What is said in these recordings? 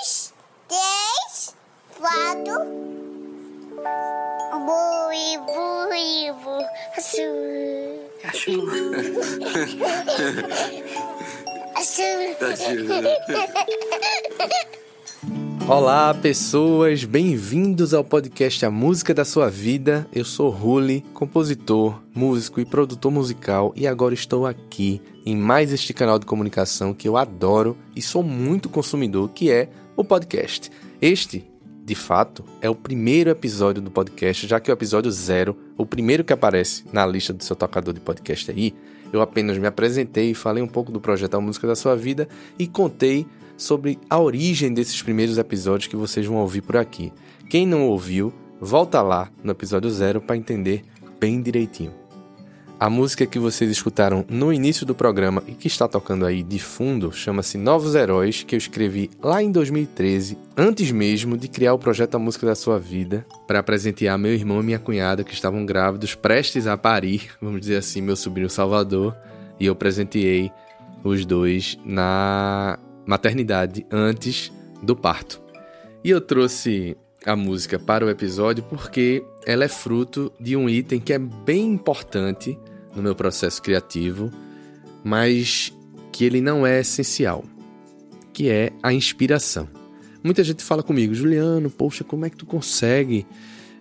dois, três, quatro. Bui, bui, bui, azul. Cachorro. Azul. Olá, pessoas, bem-vindos ao podcast A Música da Sua Vida. Eu sou Ruli, compositor, músico e produtor musical, e agora estou aqui em mais este canal de comunicação que eu adoro e sou muito consumidor, que é o podcast. Este, de fato, é o primeiro episódio do podcast, já que o episódio zero, o primeiro que aparece na lista do seu tocador de podcast aí, eu apenas me apresentei, falei um pouco do projeto A Música da Sua Vida e contei sobre a origem desses primeiros episódios que vocês vão ouvir por aqui. Quem não ouviu, volta lá no episódio zero para entender bem direitinho. A música que vocês escutaram no início do programa e que está tocando aí de fundo chama-se Novos Heróis, que eu escrevi lá em 2013, antes mesmo de criar o projeto A Música da Sua Vida, para presentear meu irmão e minha cunhada que estavam grávidos, prestes a parir, vamos dizer assim, meu sobrinho Salvador, e eu presenteei os dois na maternidade antes do parto. E eu trouxe a música para o episódio porque ela é fruto de um item que é bem importante no meu processo criativo, mas que ele não é essencial, que é a inspiração. Muita gente fala comigo, Juliano, poxa, como é que tu consegue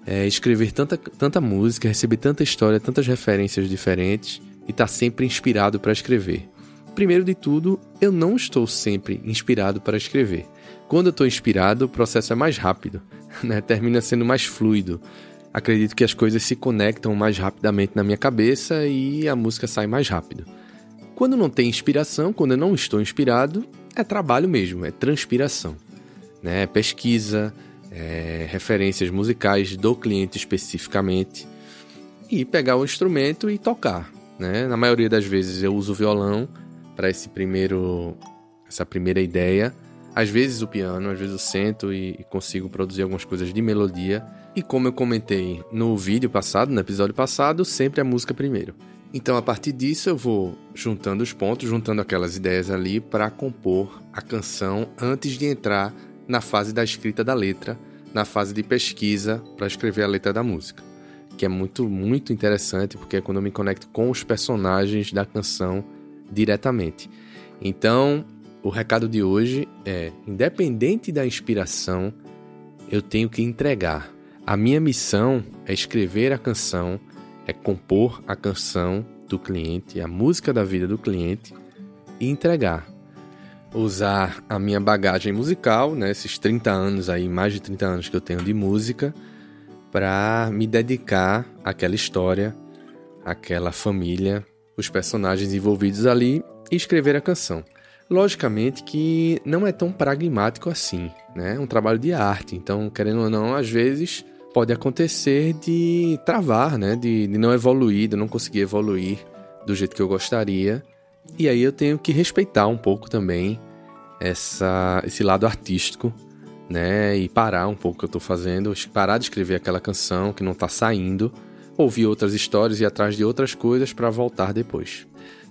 é, escrever tanta, tanta música, receber tanta história, tantas referências diferentes e tá sempre inspirado para escrever? Primeiro de tudo, eu não estou sempre inspirado para escrever. Quando eu estou inspirado, o processo é mais rápido, né? termina sendo mais fluido. Acredito que as coisas se conectam mais rapidamente na minha cabeça e a música sai mais rápido. Quando não tem inspiração, quando eu não estou inspirado, é trabalho mesmo, é transpiração. Né? Pesquisa, é, referências musicais do cliente especificamente e pegar o instrumento e tocar. Né? Na maioria das vezes eu uso violão para esse primeiro essa primeira ideia. Às vezes o piano, às vezes eu sento e, e consigo produzir algumas coisas de melodia. E como eu comentei no vídeo passado, no episódio passado, sempre a música primeiro. Então, a partir disso, eu vou juntando os pontos, juntando aquelas ideias ali para compor a canção antes de entrar na fase da escrita da letra, na fase de pesquisa para escrever a letra da música. Que é muito, muito interessante, porque é quando eu me conecto com os personagens da canção diretamente. Então, o recado de hoje é: independente da inspiração, eu tenho que entregar. A minha missão é escrever a canção, é compor a canção do cliente, a música da vida do cliente e entregar. Usar a minha bagagem musical, né, esses 30 anos aí, mais de 30 anos que eu tenho de música, para me dedicar àquela história, àquela família, os personagens envolvidos ali e escrever a canção. Logicamente que não é tão pragmático assim, né? É um trabalho de arte, então, querendo ou não, às vezes pode acontecer de travar, né? De, de não evoluir, de não conseguir evoluir do jeito que eu gostaria. E aí eu tenho que respeitar um pouco também essa, esse lado artístico, né? E parar um pouco o que eu estou fazendo, parar de escrever aquela canção que não está saindo, ouvir outras histórias e atrás de outras coisas para voltar depois.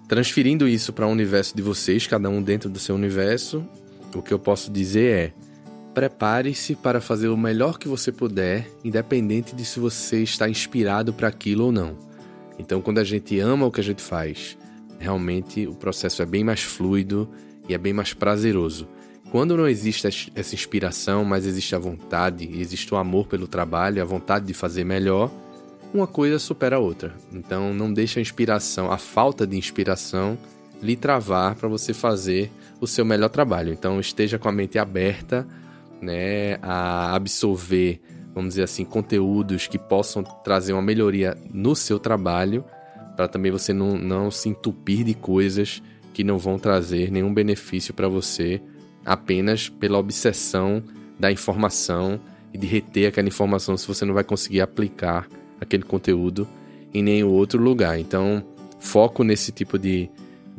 Transferindo isso para o universo de vocês, cada um dentro do seu universo, o que eu posso dizer é: prepare-se para fazer o melhor que você puder, independente de se você está inspirado para aquilo ou não. Então, quando a gente ama o que a gente faz, realmente o processo é bem mais fluido e é bem mais prazeroso. Quando não existe essa inspiração, mas existe a vontade, existe o amor pelo trabalho, a vontade de fazer melhor, uma coisa supera a outra. Então não deixe a inspiração, a falta de inspiração, lhe travar para você fazer o seu melhor trabalho. Então esteja com a mente aberta, né, a absorver, vamos dizer assim, conteúdos que possam trazer uma melhoria no seu trabalho, para também você não, não se entupir de coisas que não vão trazer nenhum benefício para você, apenas pela obsessão da informação e de reter aquela informação se você não vai conseguir aplicar aquele conteúdo em nenhum outro lugar. Então, foco nesse tipo de,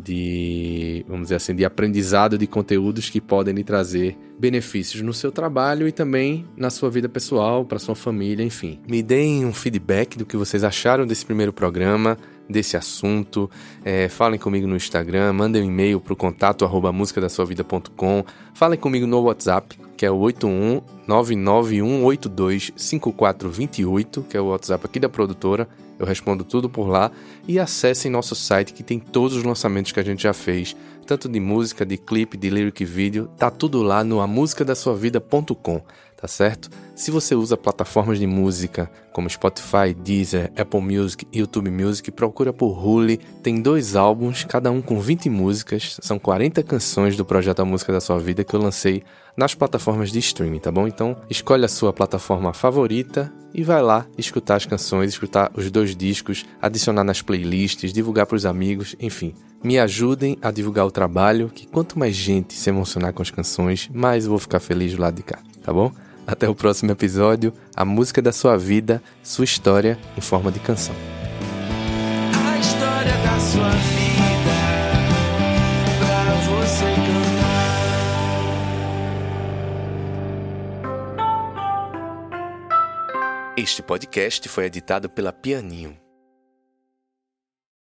de, vamos dizer assim, de aprendizado de conteúdos que podem lhe trazer benefícios no seu trabalho e também na sua vida pessoal, para sua família, enfim. Me deem um feedback do que vocês acharam desse primeiro programa, desse assunto. É, falem comigo no Instagram, mandem um e-mail para o contato arroba musicadasuavida.com. Falem comigo no WhatsApp, que é o 81 991825428, que é o WhatsApp aqui da produtora. Eu respondo tudo por lá. E acessem nosso site que tem todos os lançamentos que a gente já fez, tanto de música, de clipe, de lyric vídeo. Tá tudo lá no amusicadasuavida.com, tá certo? Se você usa plataformas de música como Spotify, Deezer, Apple Music, YouTube Music, procura por Huli. Tem dois álbuns, cada um com 20 músicas. São 40 canções do projeto A Música da Sua Vida que eu lancei nas plataformas de streaming, tá bom? Então, escolhe a sua plataforma favorita e vai lá escutar as canções, escutar os dois discos, adicionar nas playlists, divulgar para os amigos, enfim. Me ajudem a divulgar o trabalho, que quanto mais gente se emocionar com as canções, mais eu vou ficar feliz do lado de cá, tá bom? Até o próximo episódio, a música da sua vida, sua história em forma de canção. A história da sua vida pra você cantar. Este podcast foi editado pela Pianinho.